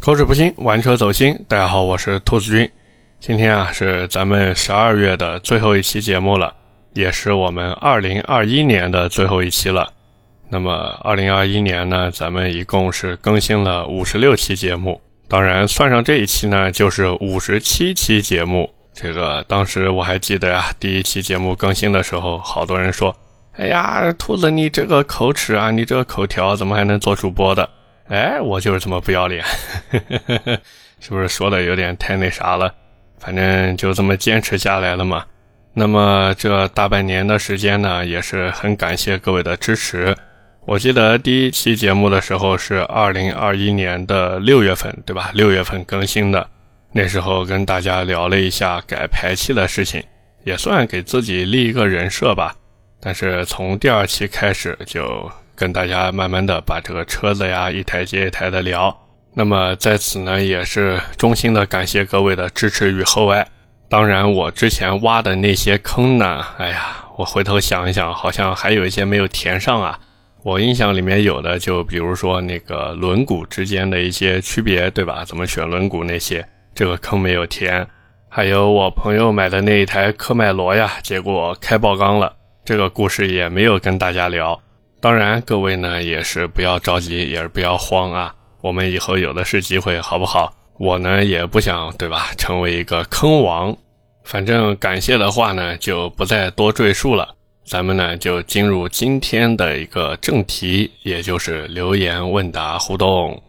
口齿不清，玩车走心。大家好，我是兔子君。今天啊是咱们十二月的最后一期节目了，也是我们二零二一年的最后一期了。那么二零二一年呢，咱们一共是更新了五十六期节目，当然算上这一期呢，就是五十七期节目。这个当时我还记得呀，第一期节目更新的时候，好多人说：“哎呀，兔子你这个口齿啊，你这个口条怎么还能做主播的？”哎，我就是这么不要脸，是不是说的有点太那啥了？反正就这么坚持下来了嘛。那么这大半年的时间呢，也是很感谢各位的支持。我记得第一期节目的时候是二零二一年的六月份，对吧？六月份更新的，那时候跟大家聊了一下改排气的事情，也算给自己立一个人设吧。但是从第二期开始就。跟大家慢慢的把这个车子呀一台接一台的聊，那么在此呢也是衷心的感谢各位的支持与厚爱。当然我之前挖的那些坑呢，哎呀，我回头想一想，好像还有一些没有填上啊。我印象里面有的就比如说那个轮毂之间的一些区别，对吧？怎么选轮毂那些，这个坑没有填。还有我朋友买的那一台科迈罗呀，结果开爆缸了，这个故事也没有跟大家聊。当然，各位呢也是不要着急，也是不要慌啊。我们以后有的是机会，好不好？我呢也不想，对吧？成为一个坑王。反正感谢的话呢，就不再多赘述了。咱们呢就进入今天的一个正题，也就是留言问答互动。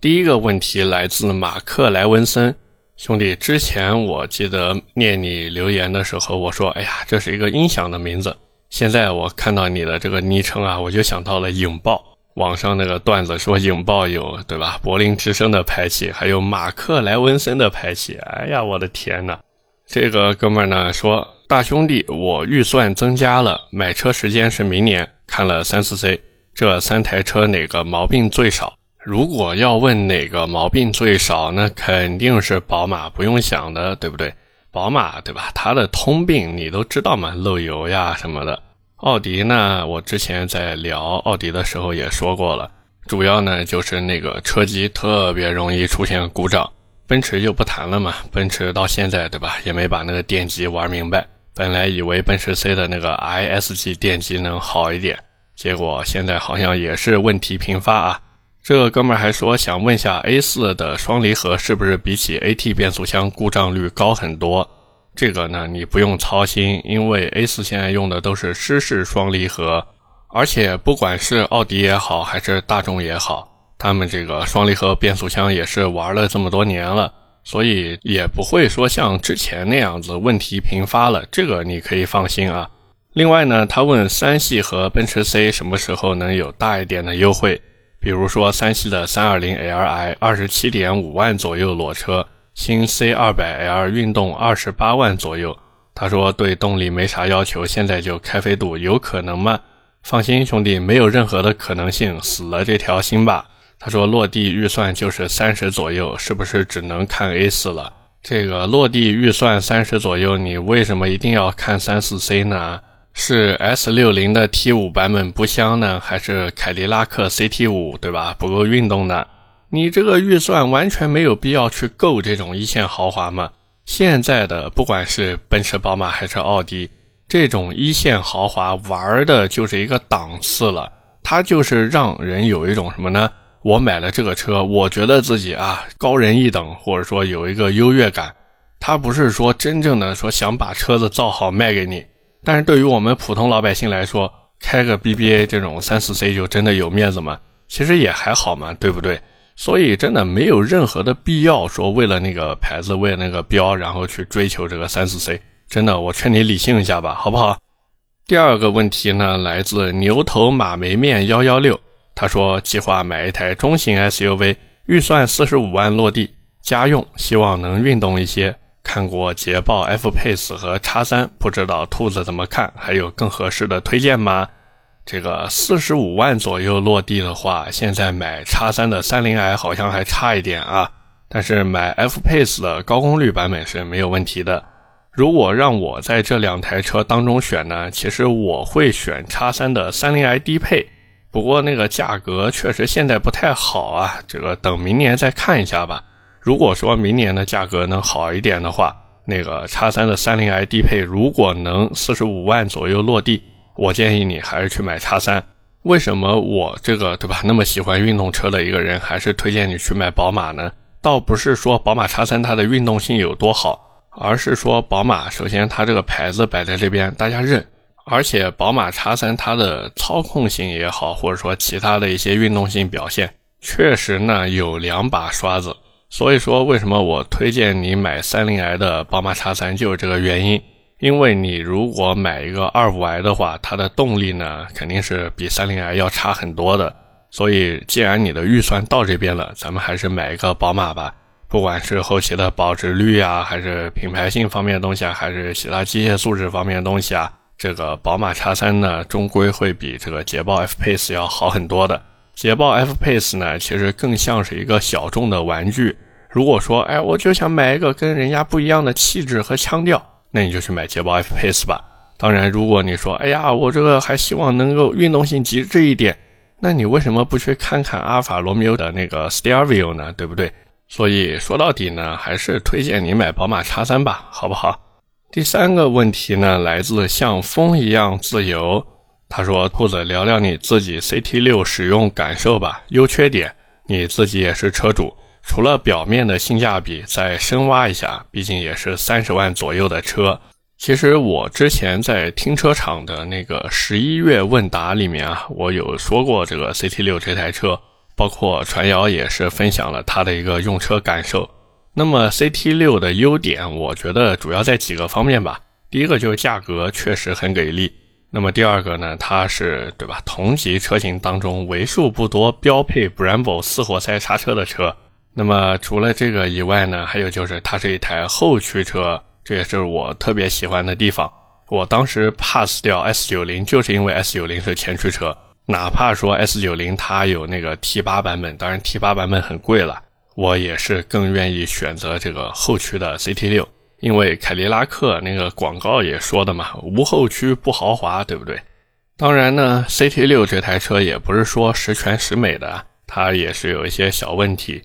第一个问题来自马克莱文森兄弟。之前我记得念你留言的时候，我说：“哎呀，这是一个音响的名字。”现在我看到你的这个昵称啊，我就想到了影豹。网上那个段子说影豹有对吧？柏林之声的排气，还有马克莱文森的排气。哎呀，我的天呐！这个哥们呢说，大兄弟，我预算增加了，买车时间是明年。看了三四 C，这三台车哪个毛病最少？如果要问哪个毛病最少，那肯定是宝马，不用想的，对不对？宝马对吧？它的通病你都知道嘛，漏油呀什么的。奥迪呢，我之前在聊奥迪的时候也说过了，主要呢就是那个车机特别容易出现故障。奔驰就不谈了嘛，奔驰到现在对吧，也没把那个电机玩明白。本来以为奔驰 C 的那个 ISG 电机能好一点，结果现在好像也是问题频发啊。这个哥们儿还说想问下 A4 的双离合是不是比起 AT 变速箱故障率高很多？这个呢你不用操心，因为 A4 现在用的都是湿式双离合，而且不管是奥迪也好，还是大众也好，他们这个双离合变速箱也是玩了这么多年了，所以也不会说像之前那样子问题频发了。这个你可以放心啊。另外呢，他问三系和奔驰 C 什么时候能有大一点的优惠？比如说，三系的 320Li 二十七点五万左右裸车，新 C200L 运动二十八万左右。他说对动力没啥要求，现在就开飞度，有可能吗？放心，兄弟，没有任何的可能性，死了这条心吧。他说落地预算就是三十左右，是不是只能看 A4 了？这个落地预算三十左右，你为什么一定要看三四 C 呢？是 S 六零的 T 五版本不香呢，还是凯迪拉克 CT 五对吧？不够运动呢？你这个预算完全没有必要去购这种一线豪华嘛。现在的不管是奔驰、宝马还是奥迪，这种一线豪华玩的就是一个档次了。它就是让人有一种什么呢？我买了这个车，我觉得自己啊高人一等，或者说有一个优越感。它不是说真正的说想把车子造好卖给你。但是对于我们普通老百姓来说，开个 BBA 这种三四 C 就真的有面子吗？其实也还好嘛，对不对？所以真的没有任何的必要说为了那个牌子，为了那个标，然后去追求这个三四 C。真的，我劝你理性一下吧，好不好？第二个问题呢，来自牛头马眉面幺幺六，他说计划买一台中型 SUV，预算四十五万落地，家用，希望能运动一些。看过捷豹 F Pace 和叉三，不知道兔子怎么看？还有更合适的推荐吗？这个四十五万左右落地的话，现在买叉三的三零 i 好像还差一点啊。但是买 F Pace 的高功率版本是没有问题的。如果让我在这两台车当中选呢，其实我会选叉三的三零 i 低配，不过那个价格确实现在不太好啊，这个等明年再看一下吧。如果说明年的价格能好一点的话，那个叉三的三零 i 低配如果能四十五万左右落地，我建议你还是去买叉三。为什么我这个对吧那么喜欢运动车的一个人，还是推荐你去买宝马呢？倒不是说宝马叉三它的运动性有多好，而是说宝马首先它这个牌子摆在这边，大家认。而且宝马叉三它的操控性也好，或者说其他的一些运动性表现，确实呢有两把刷子。所以说，为什么我推荐你买三零 i 的宝马叉三，就是这个原因。因为你如果买一个二五 i 的话，它的动力呢肯定是比三零 i 要差很多的。所以，既然你的预算到这边了，咱们还是买一个宝马吧。不管是后期的保值率啊，还是品牌性方面的东西啊，还是其他机械素质方面的东西啊。这个宝马叉三呢，终归会比这个捷豹 F Pace 要好很多的。捷豹 F Pace 呢，其实更像是一个小众的玩具。如果说，哎，我就想买一个跟人家不一样的气质和腔调，那你就去买捷豹 F Pace 吧。当然，如果你说，哎呀，我这个还希望能够运动性极致一点，那你为什么不去看看阿尔法罗密欧的那个 Stelvio 呢？对不对？所以说到底呢，还是推荐你买宝马叉三吧，好不好？第三个问题呢，来自像风一样自由。他说：“兔子，聊聊你自己 CT 六使用感受吧，优缺点。你自己也是车主，除了表面的性价比，再深挖一下，毕竟也是三十万左右的车。其实我之前在停车场的那个十一月问答里面啊，我有说过这个 CT 六这台车，包括传谣也是分享了他的一个用车感受。”那么 CT 六的优点，我觉得主要在几个方面吧。第一个就是价格确实很给力。那么第二个呢，它是对吧？同级车型当中为数不多标配 Brembo 四活塞刹车的车。那么除了这个以外呢，还有就是它是一台后驱车，这也是我特别喜欢的地方。我当时 pass 掉 S 九零，就是因为 S 九零是前驱车。哪怕说 S 九零它有那个 T 八版本，当然 T 八版本很贵了。我也是更愿意选择这个后驱的 CT 六，因为凯迪拉克那个广告也说的嘛，无后驱不豪华，对不对？当然呢，CT 六这台车也不是说十全十美的，它也是有一些小问题，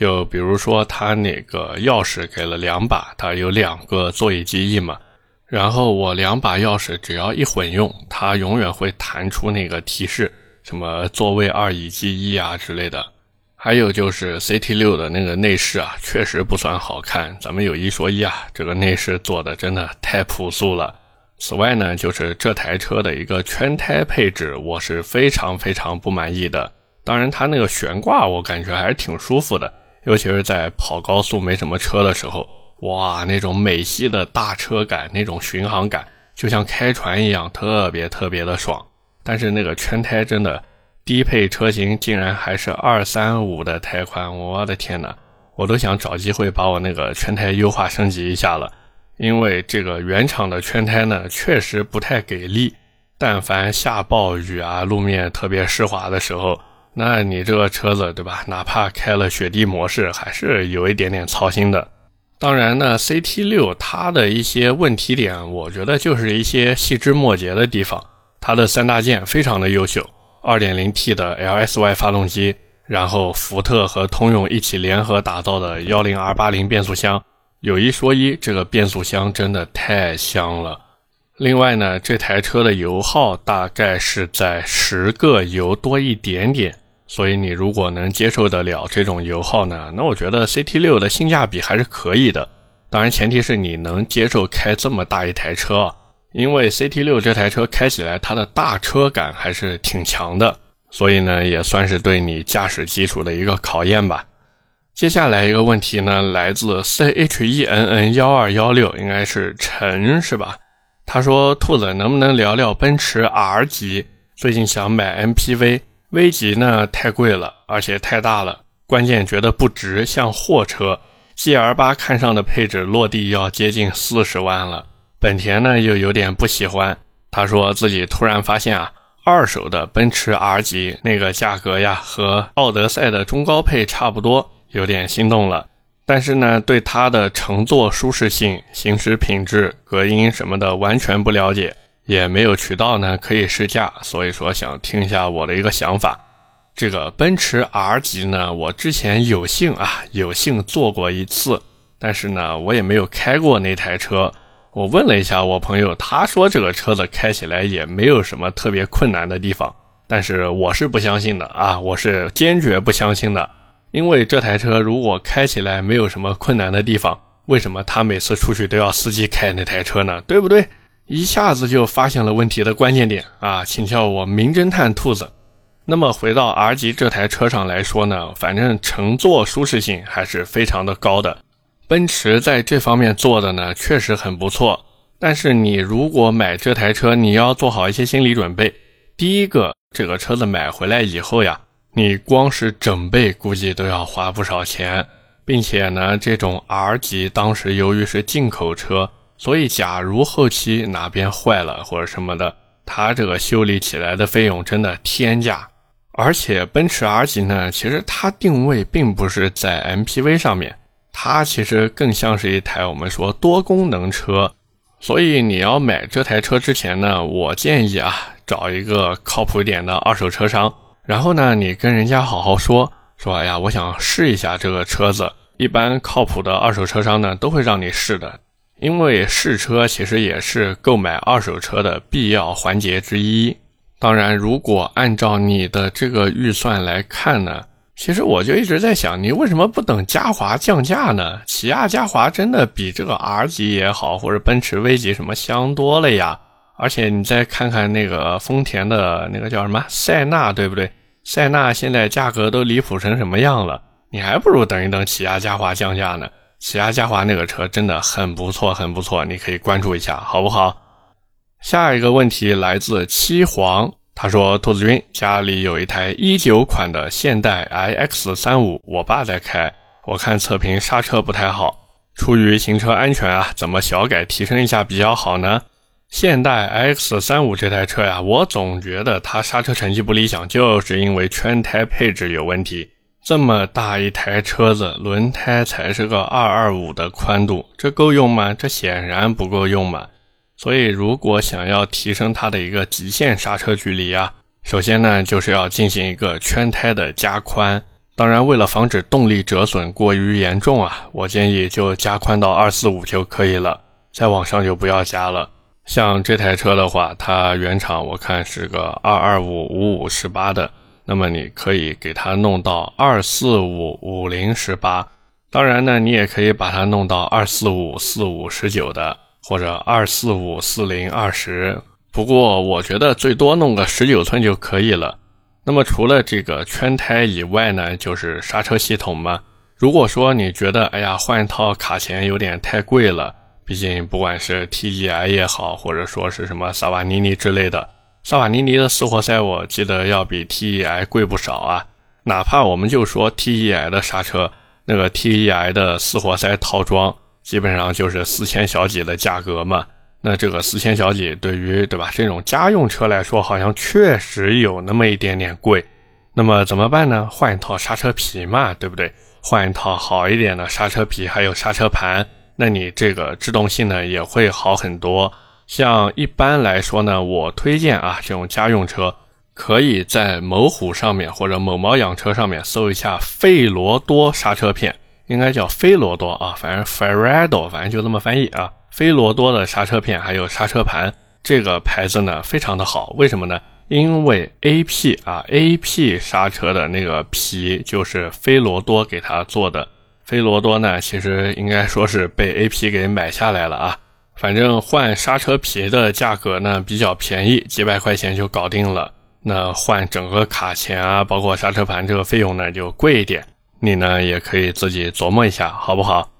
就比如说它那个钥匙给了两把，它有两个座椅记忆嘛，然后我两把钥匙只要一混用，它永远会弹出那个提示，什么座位二以记忆啊之类的。还有就是 CT 六的那个内饰啊，确实不算好看。咱们有一说一啊，这个内饰做的真的太朴素了。此外呢，就是这台车的一个圈胎配置，我是非常非常不满意的。当然，它那个悬挂我感觉还是挺舒服的，尤其是在跑高速没什么车的时候，哇，那种美系的大车感，那种巡航感，就像开船一样，特别特别的爽。但是那个圈胎真的。低配车型竟然还是二三五的胎宽，我的天呐，我都想找机会把我那个圈胎优化升级一下了。因为这个原厂的圈胎呢，确实不太给力。但凡下暴雨啊，路面特别湿滑的时候，那你这个车子对吧？哪怕开了雪地模式，还是有一点点操心的。当然呢，CT 六它的一些问题点，我觉得就是一些细枝末节的地方。它的三大件非常的优秀。2.0T 的 LSY 发动机，然后福特和通用一起联合打造的 10R80 变速箱，有一说一，这个变速箱真的太香了。另外呢，这台车的油耗大概是在十个油多一点点，所以你如果能接受得了这种油耗呢，那我觉得 CT6 的性价比还是可以的。当然，前提是你能接受开这么大一台车。因为 CT 六这台车开起来，它的大车感还是挺强的，所以呢，也算是对你驾驶基础的一个考验吧。接下来一个问题呢，来自 CHENN 幺二幺六，应该是陈是吧？他说：“兔子能不能聊聊奔驰 R 级？最近想买 M P V V 级呢太贵了，而且太大了，关键觉得不值，像货车。GL 八看上的配置落地要接近四十万了。”本田呢又有点不喜欢，他说自己突然发现啊，二手的奔驰 R 级那个价格呀，和奥德赛的中高配差不多，有点心动了。但是呢，对它的乘坐舒适性、行驶品质、隔音什么的完全不了解，也没有渠道呢可以试驾，所以说想听一下我的一个想法。这个奔驰 R 级呢，我之前有幸啊有幸坐过一次，但是呢我也没有开过那台车。我问了一下我朋友，他说这个车子开起来也没有什么特别困难的地方，但是我是不相信的啊，我是坚决不相信的，因为这台车如果开起来没有什么困难的地方，为什么他每次出去都要司机开那台车呢？对不对？一下子就发现了问题的关键点啊，请叫我名侦探兔子。那么回到 R 级这台车上来说呢，反正乘坐舒适性还是非常的高的。奔驰在这方面做的呢，确实很不错。但是你如果买这台车，你要做好一些心理准备。第一个，这个车子买回来以后呀，你光是整备估计都要花不少钱，并且呢，这种 R 级当时由于是进口车，所以假如后期哪边坏了或者什么的，它这个修理起来的费用真的天价。而且奔驰 R 级呢，其实它定位并不是在 MPV 上面。它其实更像是一台我们说多功能车，所以你要买这台车之前呢，我建议啊，找一个靠谱一点的二手车商，然后呢，你跟人家好好说说，哎呀，我想试一下这个车子。一般靠谱的二手车商呢，都会让你试的，因为试车其实也是购买二手车的必要环节之一。当然，如果按照你的这个预算来看呢。其实我就一直在想，你为什么不等嘉华降价呢？起亚嘉华真的比这个 R 级也好，或者奔驰 V 级什么香多了呀。而且你再看看那个丰田的那个叫什么塞纳，对不对？塞纳现在价格都离谱成什么样了？你还不如等一等起亚嘉华降价呢。起亚嘉华那个车真的很不错，很不错，你可以关注一下，好不好？下一个问题来自七黄。他说：“兔子君家里有一台一九款的现代 iX 三五，我爸在开，我看测评刹车不太好。出于行车安全啊，怎么小改提升一下比较好呢？现代 iX 三五这台车呀，我总觉得它刹车成绩不理想，就是因为圈胎配置有问题。这么大一台车子，轮胎才是个二二五的宽度，这够用吗？这显然不够用嘛。”所以，如果想要提升它的一个极限刹车距离啊，首先呢，就是要进行一个圈胎的加宽。当然，为了防止动力折损过于严重啊，我建议就加宽到二四五就可以了，再往上就不要加了。像这台车的话，它原厂我看是个二二五五五十八的，那么你可以给它弄到二四五五零十八。当然呢，你也可以把它弄到二四五四五十九的。或者二四五四零二十，不过我觉得最多弄个十九寸就可以了。那么除了这个圈胎以外呢，就是刹车系统嘛。如果说你觉得哎呀换一套卡钳有点太贵了，毕竟不管是 TEI 也好，或者说是什么萨瓦尼尼之类的，萨瓦尼尼的四活塞我记得要比 TEI 贵不少啊。哪怕我们就说 TEI 的刹车，那个 TEI 的四活塞套装。基本上就是四千小几的价格嘛，那这个四千小几对于对吧这种家用车来说，好像确实有那么一点点贵。那么怎么办呢？换一套刹车皮嘛，对不对？换一套好一点的刹车皮，还有刹车盘，那你这个制动性呢也会好很多。像一般来说呢，我推荐啊这种家用车，可以在某虎上面或者某猫养车上面搜一下费罗多刹车片。应该叫飞罗多啊，反正 Ferrado，反正就这么翻译啊。飞罗多的刹车片还有刹车盘，这个牌子呢非常的好，为什么呢？因为 A P 啊，A P 刹车的那个皮就是飞罗多给它做的。飞罗多呢，其实应该说是被 A P 给买下来了啊。反正换刹车皮的价格呢比较便宜，几百块钱就搞定了。那换整个卡钳啊，包括刹车盘这个费用呢就贵一点。你呢也可以自己琢磨一下，好不好？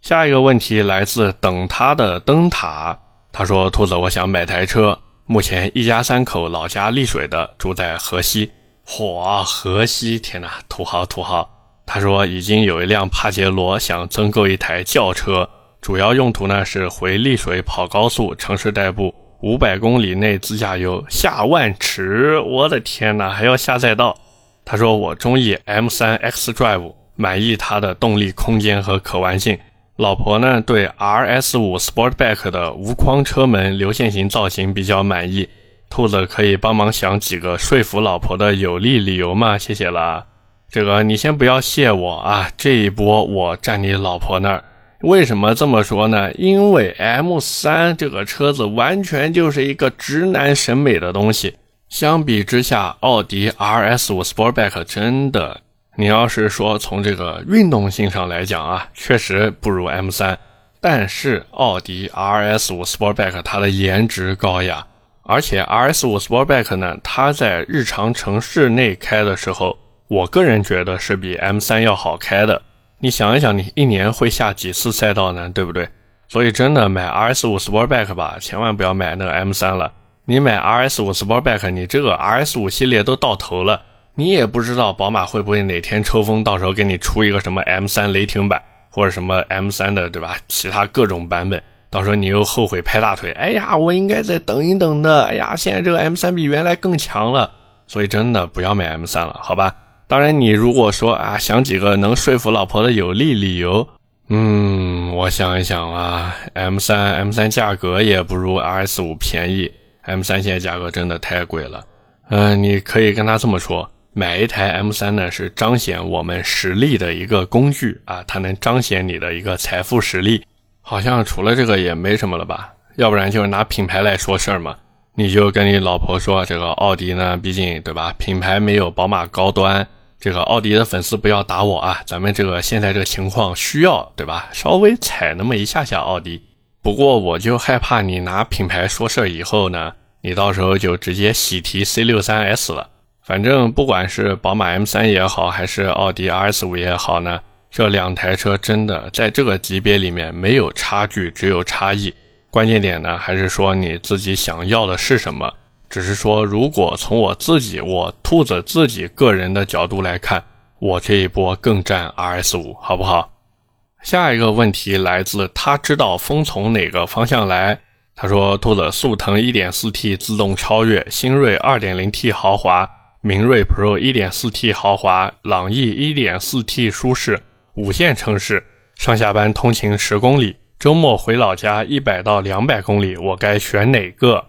下一个问题来自等他的灯塔，他说：“兔子，我想买台车，目前一家三口，老家丽水的，住在河西。嚯，河西，天哪，土豪土豪！”他说已经有一辆帕杰罗，想增购一台轿车，主要用途呢是回丽水跑高速，城市代步，五百公里内自驾游，下万尺。我的天哪，还要下赛道。他说：“我中意 M3 X Drive，满意它的动力、空间和可玩性。老婆呢对 RS 五 Sportback 的无框车门流线型造型比较满意。兔子可以帮忙想几个说服老婆的有力理由吗？谢谢了。这个你先不要谢我啊，这一波我站你老婆那儿。为什么这么说呢？因为 M3 这个车子完全就是一个直男审美的东西。相比之下，奥迪 RS5 Sportback 真的，你要是说从这个运动性上来讲啊，确实不如 M3。但是奥迪 RS5 Sportback 它的颜值高呀。而且 RS5 Sportback 呢，它在日常城市内开的时候，我个人觉得是比 M3 要好开的。你想一想，你一年会下几次赛道呢？对不对？所以真的买 RS5 Sportback 吧，千万不要买那个 M3 了。你买 RS5 Sportback，你这个 RS5 系列都到头了，你也不知道宝马会不会哪天抽风，到时候给你出一个什么 M3 雷霆版，或者什么 M3 的，对吧？其他各种版本。到时候你又后悔拍大腿，哎呀，我应该再等一等的。哎呀，现在这个 M3 比原来更强了，所以真的不要买 M3 了，好吧？当然，你如果说啊，想几个能说服老婆的有力理由，嗯，我想一想啊，M3 M3 价格也不如 RS5 便宜，M3 现在价格真的太贵了。嗯，你可以跟他这么说，买一台 M3 呢是彰显我们实力的一个工具啊，它能彰显你的一个财富实力。好像除了这个也没什么了吧？要不然就是拿品牌来说事儿嘛。你就跟你老婆说，这个奥迪呢，毕竟对吧？品牌没有宝马高端。这个奥迪的粉丝不要打我啊！咱们这个现在这个情况需要对吧？稍微踩那么一下下奥迪。不过我就害怕你拿品牌说事儿以后呢，你到时候就直接喜提 C63S 了。反正不管是宝马 M3 也好，还是奥迪 RS5 也好呢。这两台车真的在这个级别里面没有差距，只有差异。关键点呢，还是说你自己想要的是什么？只是说，如果从我自己，我兔子自己个人的角度来看，我这一波更占 RS 五，好不好？下一个问题来自他知道风从哪个方向来。他说：兔子速腾 1.4T 自动超越，新锐 2.0T 豪华，明锐 Pro 1.4T 豪华，朗逸 1.4T 舒适。五线城市上下班通勤十公里，周末回老家一百到两百公里，我该选哪个？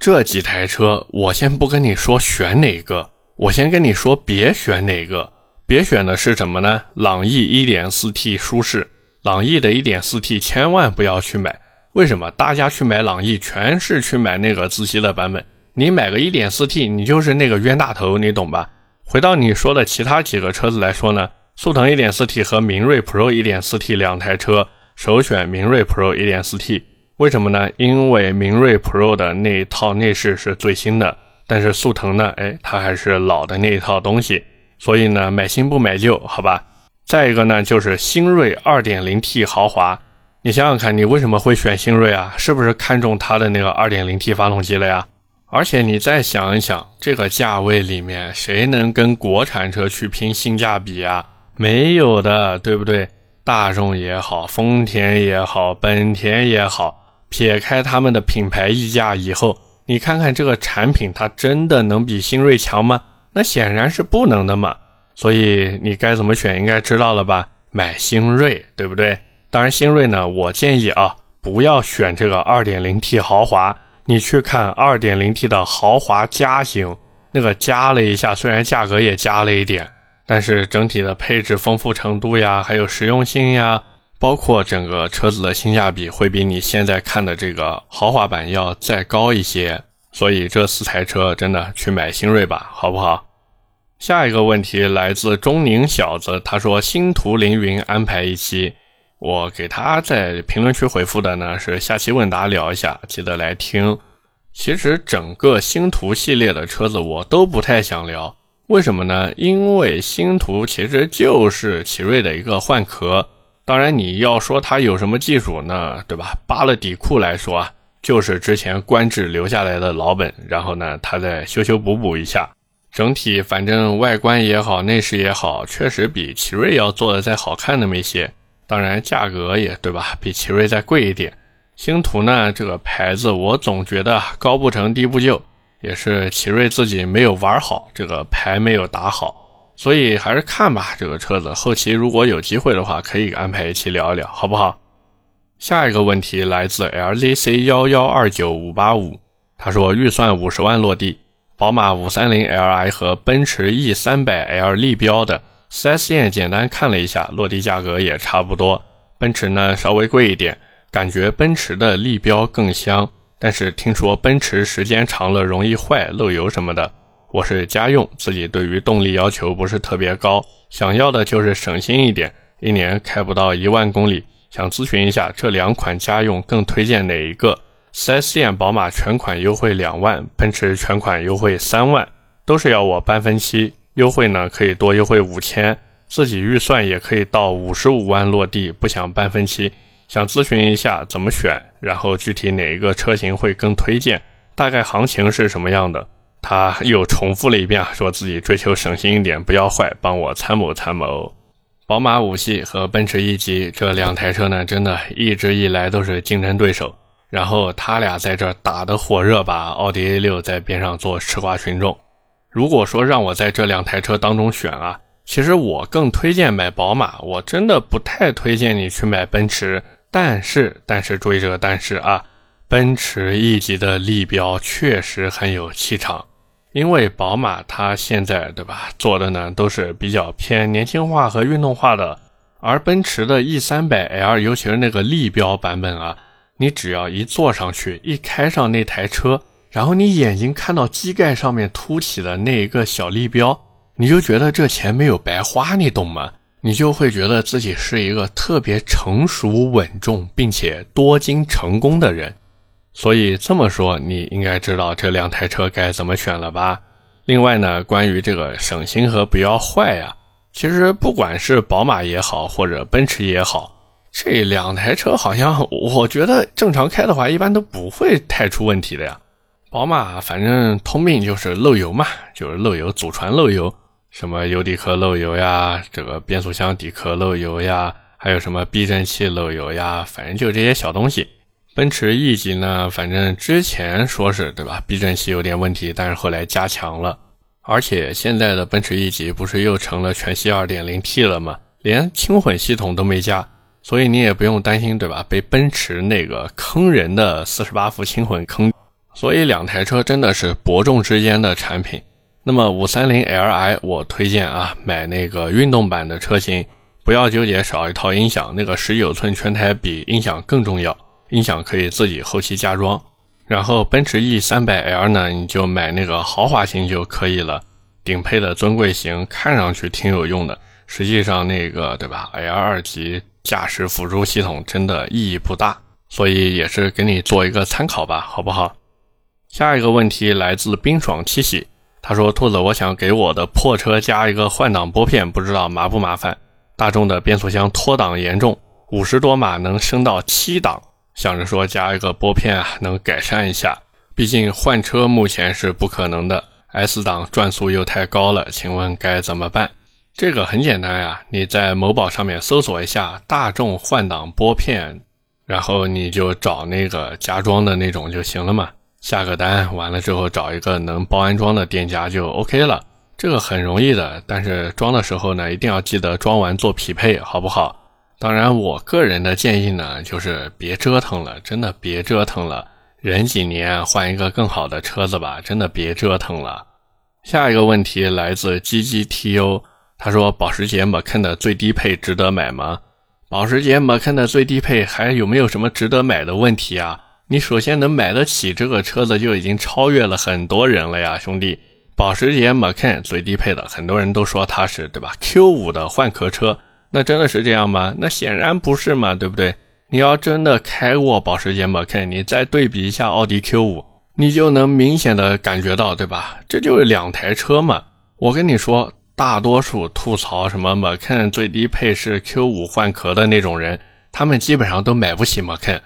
这几台车，我先不跟你说选哪个，我先跟你说别选哪个。别选的是什么呢？朗逸 1.4T 舒适，朗逸的 1.4T 千万不要去买。为什么？大家去买朗逸全是去买那个自吸的版本，你买个 1.4T，你就是那个冤大头，你懂吧？回到你说的其他几个车子来说呢？速腾 1.4T 和明锐 Pro 1.4T 两台车，首选明锐 Pro 1.4T。为什么呢？因为明锐 Pro 的那一套内饰是最新的，但是速腾呢，哎，它还是老的那一套东西。所以呢，买新不买旧，好吧。再一个呢，就是新锐 2.0T 豪华。你想想看，你为什么会选新锐啊？是不是看中它的那个 2.0T 发动机了呀？而且你再想一想，这个价位里面，谁能跟国产车去拼性价比啊？没有的，对不对？大众也好，丰田也好，本田也好，撇开他们的品牌溢价以后，你看看这个产品，它真的能比新锐强吗？那显然是不能的嘛。所以你该怎么选，应该知道了吧？买新锐，对不对？当然，新锐呢，我建议啊，不要选这个 2.0T 豪华，你去看 2.0T 的豪华加型，那个加了一下，虽然价格也加了一点。但是整体的配置丰富程度呀，还有实用性呀，包括整个车子的性价比，会比你现在看的这个豪华版要再高一些。所以这四台车真的去买新锐吧，好不好？下一个问题来自中宁小子，他说星途凌云安排一期，我给他在评论区回复的呢是下期问答聊一下，记得来听。其实整个星途系列的车子我都不太想聊。为什么呢？因为星途其实就是奇瑞的一个换壳。当然，你要说它有什么技术呢？对吧？扒了底裤来说啊，就是之前官制留下来的老本，然后呢，它再修修补补一下。整体反正外观也好，内饰也好，确实比奇瑞要做的再好看那么一些。当然，价格也对吧？比奇瑞再贵一点。星途呢，这个牌子我总觉得高不成低不就。也是奇瑞自己没有玩好，这个牌没有打好，所以还是看吧。这个车子后期如果有机会的话，可以安排一期聊一聊，好不好？下一个问题来自 LZC 幺幺二九五八五，他说预算五十万落地，宝马五三零 Li 和奔驰 E 三百 L 立标的，4S 店简单看了一下，落地价格也差不多，奔驰呢稍微贵一点，感觉奔驰的立标更香，但是听说奔驰时间长了容易坏、漏油什么的。我是家用，自己对于动力要求不是特别高，想要的就是省心一点，一年开不到一万公里。想咨询一下，这两款家用更推荐哪一个？4S 店宝马全款优惠两万，奔驰全款优惠三万，都是要我办分期，优惠呢可以多优惠五千，自己预算也可以到五十五万落地，不想办分期，想咨询一下怎么选，然后具体哪一个车型会更推荐，大概行情是什么样的？他又重复了一遍，说自己追求省心一点，不要坏，帮我参谋参谋。宝马五系和奔驰 E 级这两台车呢，真的一直以来都是竞争对手。然后他俩在这打得火热，把奥迪 A 六在边上做吃瓜群众。如果说让我在这两台车当中选啊，其实我更推荐买宝马，我真的不太推荐你去买奔驰。但是，但是注意这个但是啊，奔驰 E 级的立标确实很有气场。因为宝马它现在对吧做的呢都是比较偏年轻化和运动化的，而奔驰的 E 三百 L，尤其是那个立标版本啊，你只要一坐上去，一开上那台车，然后你眼睛看到机盖上面凸起的那一个小立标，你就觉得这钱没有白花，你懂吗？你就会觉得自己是一个特别成熟稳重并且多金成功的人。所以这么说，你应该知道这两台车该怎么选了吧？另外呢，关于这个省心和不要坏呀，其实不管是宝马也好，或者奔驰也好，这两台车好像我觉得正常开的话，一般都不会太出问题的呀。宝马反正通病就是漏油嘛，就是漏油，祖传漏油，什么油底壳漏油呀，这个变速箱底壳漏油呀，还有什么避震器漏油呀，反正就这些小东西。奔驰 E 级呢，反正之前说是对吧，避震器有点问题，但是后来加强了，而且现在的奔驰 E 级不是又成了全系 2.0T 了吗？连轻混系统都没加，所以你也不用担心对吧？被奔驰那个坑人的48伏轻混坑，所以两台车真的是伯仲之间的产品。那么 530Li 我推荐啊，买那个运动版的车型，不要纠结少一套音响，那个19寸全台比音响更重要。音响可以自己后期加装，然后奔驰 E 三百 L 呢，你就买那个豪华型就可以了，顶配的尊贵型看上去挺有用的，实际上那个对吧？L 二级驾驶辅助系统真的意义不大，所以也是给你做一个参考吧，好不好？下一个问题来自冰爽七喜，他说：“兔子，我想给我的破车加一个换挡拨片，不知道麻不麻烦？大众的变速箱脱档严重，五十多码能升到七档。”想着说加一个拨片啊，能改善一下。毕竟换车目前是不可能的，S 档转速又太高了。请问该怎么办？这个很简单呀，你在某宝上面搜索一下大众换挡拨片，然后你就找那个加装的那种就行了嘛。下个单完了之后，找一个能包安装的店家就 OK 了。这个很容易的，但是装的时候呢，一定要记得装完做匹配，好不好？当然，我个人的建议呢，就是别折腾了，真的别折腾了，忍几年换一个更好的车子吧，真的别折腾了。下一个问题来自 GGTO，他说保时捷 Macan 的最低配值得买吗？保时捷 Macan 的最低配还有没有什么值得买的问题啊？你首先能买得起这个车子就已经超越了很多人了呀，兄弟。保时捷 Macan 最低配的，很多人都说它是对吧？Q5 的换壳车。那真的是这样吗？那显然不是嘛，对不对？你要真的开过保时捷 Macan，你再对比一下奥迪 Q5，你就能明显的感觉到，对吧？这就是两台车嘛。我跟你说，大多数吐槽什么 Macan 最低配是 Q5 换壳的那种人，他们基本上都买不起 Macan。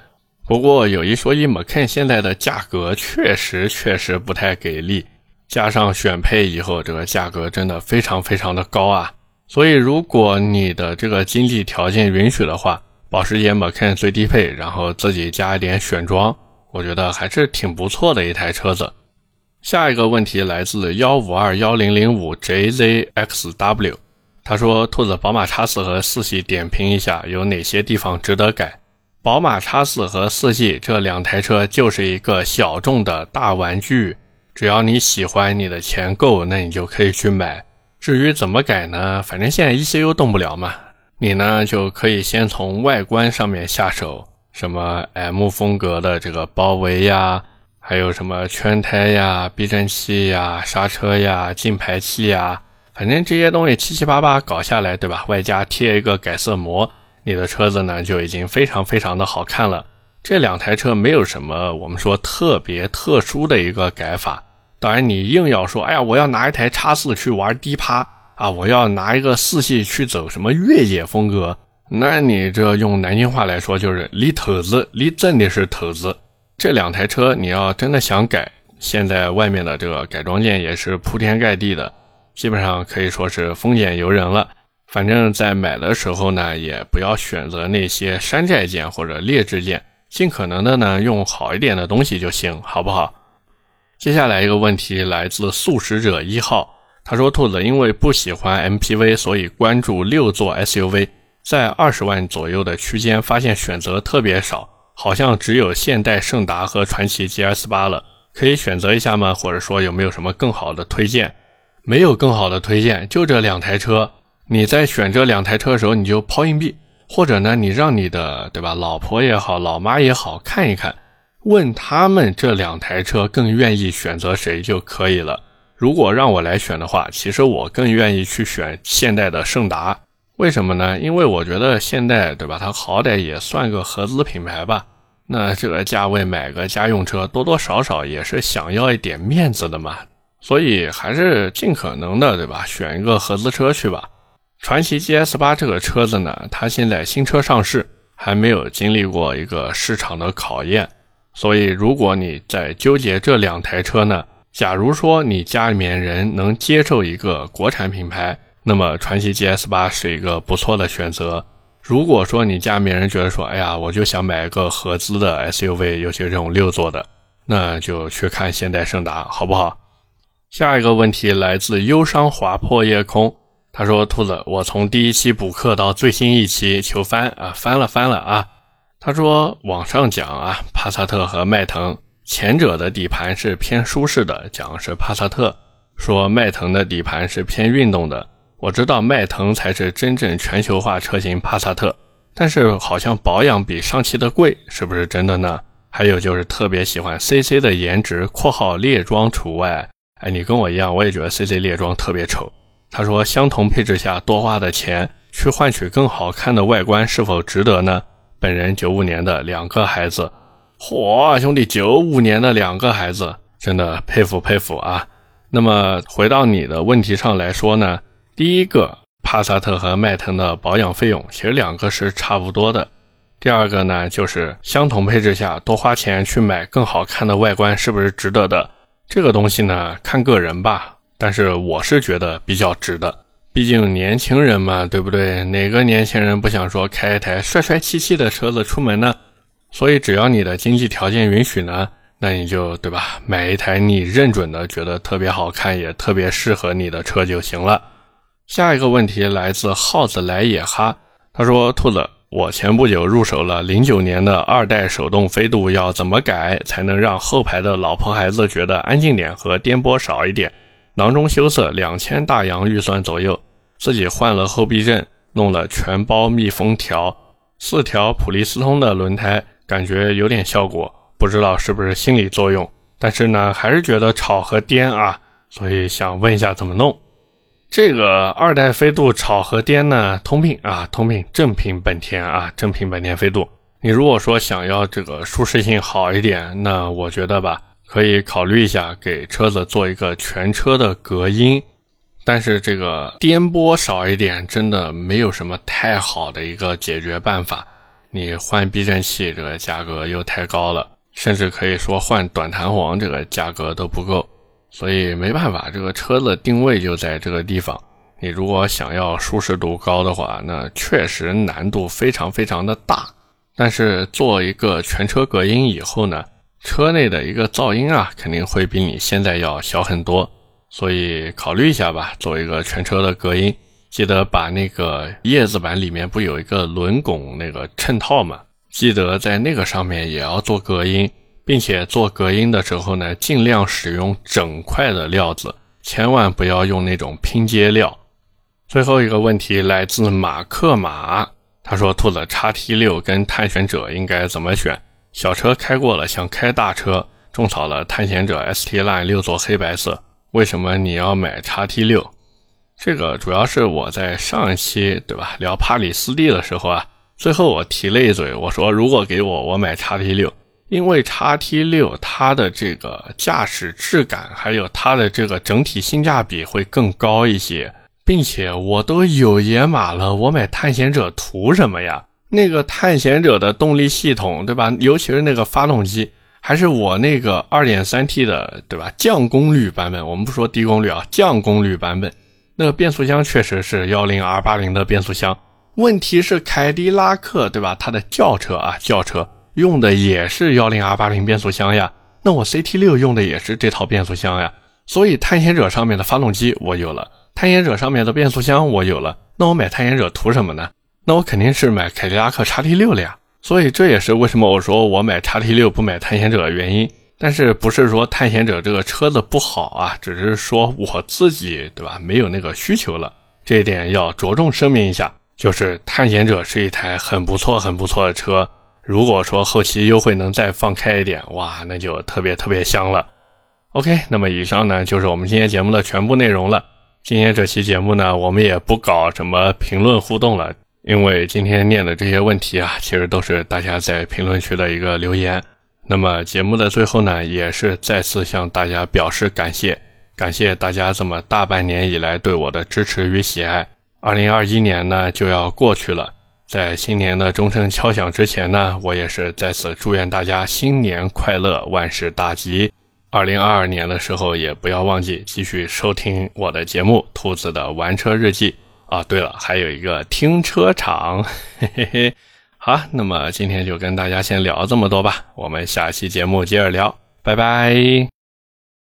不过有一说一，Macan 现在的价格确实确实不太给力，加上选配以后，这个价格真的非常非常的高啊。所以，如果你的这个经济条件允许的话，保时捷 Macan 最低配，然后自己加一点选装，我觉得还是挺不错的一台车子。下一个问题来自幺五二幺零零五 JZXW，他说：“兔子宝马叉四和四系点评一下，有哪些地方值得改？宝马 X4 和四系这两台车就是一个小众的大玩具，只要你喜欢，你的钱够，那你就可以去买。至于怎么改呢？反正现在 ECU 动不了嘛，你呢就可以先从外观上面下手，什么 M 风格的这个包围呀，还有什么圈胎呀、避震器呀、刹车呀、进排气呀，反正这些东西七七八八搞下来，对吧？外加贴一个改色膜。你的车子呢就已经非常非常的好看了。这两台车没有什么我们说特别特殊的一个改法。当然，你硬要说，哎呀，我要拿一台叉四去玩低趴啊，我要拿一个四系去走什么越野风格，那你这用南京话来说就是离头子，离真的是头子。这两台车你要真的想改，现在外面的这个改装件也是铺天盖地的，基本上可以说是丰俭由人了。反正，在买的时候呢，也不要选择那些山寨件或者劣质件，尽可能的呢用好一点的东西就行，好不好？接下来一个问题来自素食者一号，他说：“兔子因为不喜欢 MPV，所以关注六座 SUV，在二十万左右的区间，发现选择特别少，好像只有现代胜达和传祺 GS 八了，可以选择一下吗？或者说有没有什么更好的推荐？没有更好的推荐，就这两台车。”你在选这两台车的时候，你就抛硬币，或者呢，你让你的对吧，老婆也好，老妈也好看一看，问他们这两台车更愿意选择谁就可以了。如果让我来选的话，其实我更愿意去选现代的胜达。为什么呢？因为我觉得现代对吧，它好歹也算个合资品牌吧。那这个价位买个家用车，多多少少也是想要一点面子的嘛。所以还是尽可能的对吧，选一个合资车去吧。传祺 GS 八这个车子呢，它现在新车上市，还没有经历过一个市场的考验，所以如果你在纠结这两台车呢，假如说你家里面人能接受一个国产品牌，那么传祺 GS 八是一个不错的选择。如果说你家里面人觉得说，哎呀，我就想买一个合资的 SUV，尤其是这种六座的，那就去看现代胜达，好不好？下一个问题来自忧伤划破夜空。他说：“兔子，我从第一期补课到最新一期求翻啊，翻了翻了啊。”他说：“网上讲啊，帕萨特和迈腾，前者的底盘是偏舒适的，讲是帕萨特；说迈腾的底盘是偏运动的。我知道迈腾才是真正全球化车型帕萨特，但是好像保养比上汽的贵，是不是真的呢？还有就是特别喜欢 CC 的颜值（括号列装除外）。哎，你跟我一样，我也觉得 CC 列装特别丑。”他说：“相同配置下多花的钱去换取更好看的外观，是否值得呢？”本人九五年的两个孩子，嚯，兄弟，九五年的两个孩子，真的佩服佩服啊！那么回到你的问题上来说呢，第一个，帕萨特和迈腾的保养费用其实两个是差不多的。第二个呢，就是相同配置下多花钱去买更好看的外观，是不是值得的？这个东西呢，看个人吧。但是我是觉得比较值的，毕竟年轻人嘛，对不对？哪个年轻人不想说开一台帅帅气气的车子出门呢？所以只要你的经济条件允许呢，那你就对吧，买一台你认准的、觉得特别好看也特别适合你的车就行了。下一个问题来自耗子来也哈，他说：“兔子，我前不久入手了零九年的二代手动飞度，要怎么改才能让后排的老婆孩子觉得安静点和颠簸少一点？”囊中羞涩，两千大洋预算左右，自己换了后避震，弄了全包密封条，四条普利司通的轮胎，感觉有点效果，不知道是不是心理作用，但是呢，还是觉得吵和颠啊，所以想问一下怎么弄。这个二代飞度吵和颠呢，通病啊，通病，正品本田啊，正品本田飞度。你如果说想要这个舒适性好一点，那我觉得吧。可以考虑一下给车子做一个全车的隔音，但是这个颠簸少一点，真的没有什么太好的一个解决办法。你换避震器这个价格又太高了，甚至可以说换短弹簧这个价格都不够，所以没办法，这个车子定位就在这个地方。你如果想要舒适度高的话，那确实难度非常非常的大。但是做一个全车隔音以后呢？车内的一个噪音啊，肯定会比你现在要小很多，所以考虑一下吧，做一个全车的隔音。记得把那个叶子板里面不有一个轮拱那个衬套吗，记得在那个上面也要做隔音，并且做隔音的时候呢，尽量使用整块的料子，千万不要用那种拼接料。最后一个问题来自马克马，他说：“兔子叉 T 六跟探险者应该怎么选？小车开过了，想开大车，种草了探险者 ST Line 六座黑白色，为什么你要买叉 T 六？这个主要是我在上一期对吧聊帕里斯蒂的时候啊。”最后我提了一嘴，我说如果给我，我买叉 T 六，因为叉 T 六它的这个驾驶质感，还有它的这个整体性价比会更高一些，并且我都有野马了，我买探险者图什么呀？那个探险者的动力系统，对吧？尤其是那个发动机，还是我那个 2.3T 的，对吧？降功率版本，我们不说低功率啊，降功率版本，那个变速箱确实是 10R80 的变速箱。问题是凯迪拉克对吧？它的轿车啊，轿车用的也是幺零 R 八零变速箱呀。那我 CT 六用的也是这套变速箱呀。所以探险者上面的发动机我有了，探险者上面的变速箱我有了。那我买探险者图什么呢？那我肯定是买凯迪拉克叉 T 六了呀。所以这也是为什么我说我买叉 T 六不买探险者的原因。但是不是说探险者这个车子不好啊？只是说我自己对吧？没有那个需求了，这一点要着重声明一下。就是探险者是一台很不错、很不错的车。如果说后期优惠能再放开一点，哇，那就特别特别香了。OK，那么以上呢就是我们今天节目的全部内容了。今天这期节目呢，我们也不搞什么评论互动了，因为今天念的这些问题啊，其实都是大家在评论区的一个留言。那么节目的最后呢，也是再次向大家表示感谢，感谢大家这么大半年以来对我的支持与喜爱。二零二一年呢就要过去了，在新年的钟声敲响之前呢，我也是在此祝愿大家新年快乐，万事大吉。二零二二年的时候，也不要忘记继续收听我的节目《兔子的玩车日记》啊。对了，还有一个停车场，嘿嘿嘿。好，那么今天就跟大家先聊这么多吧，我们下期节目接着聊，拜拜。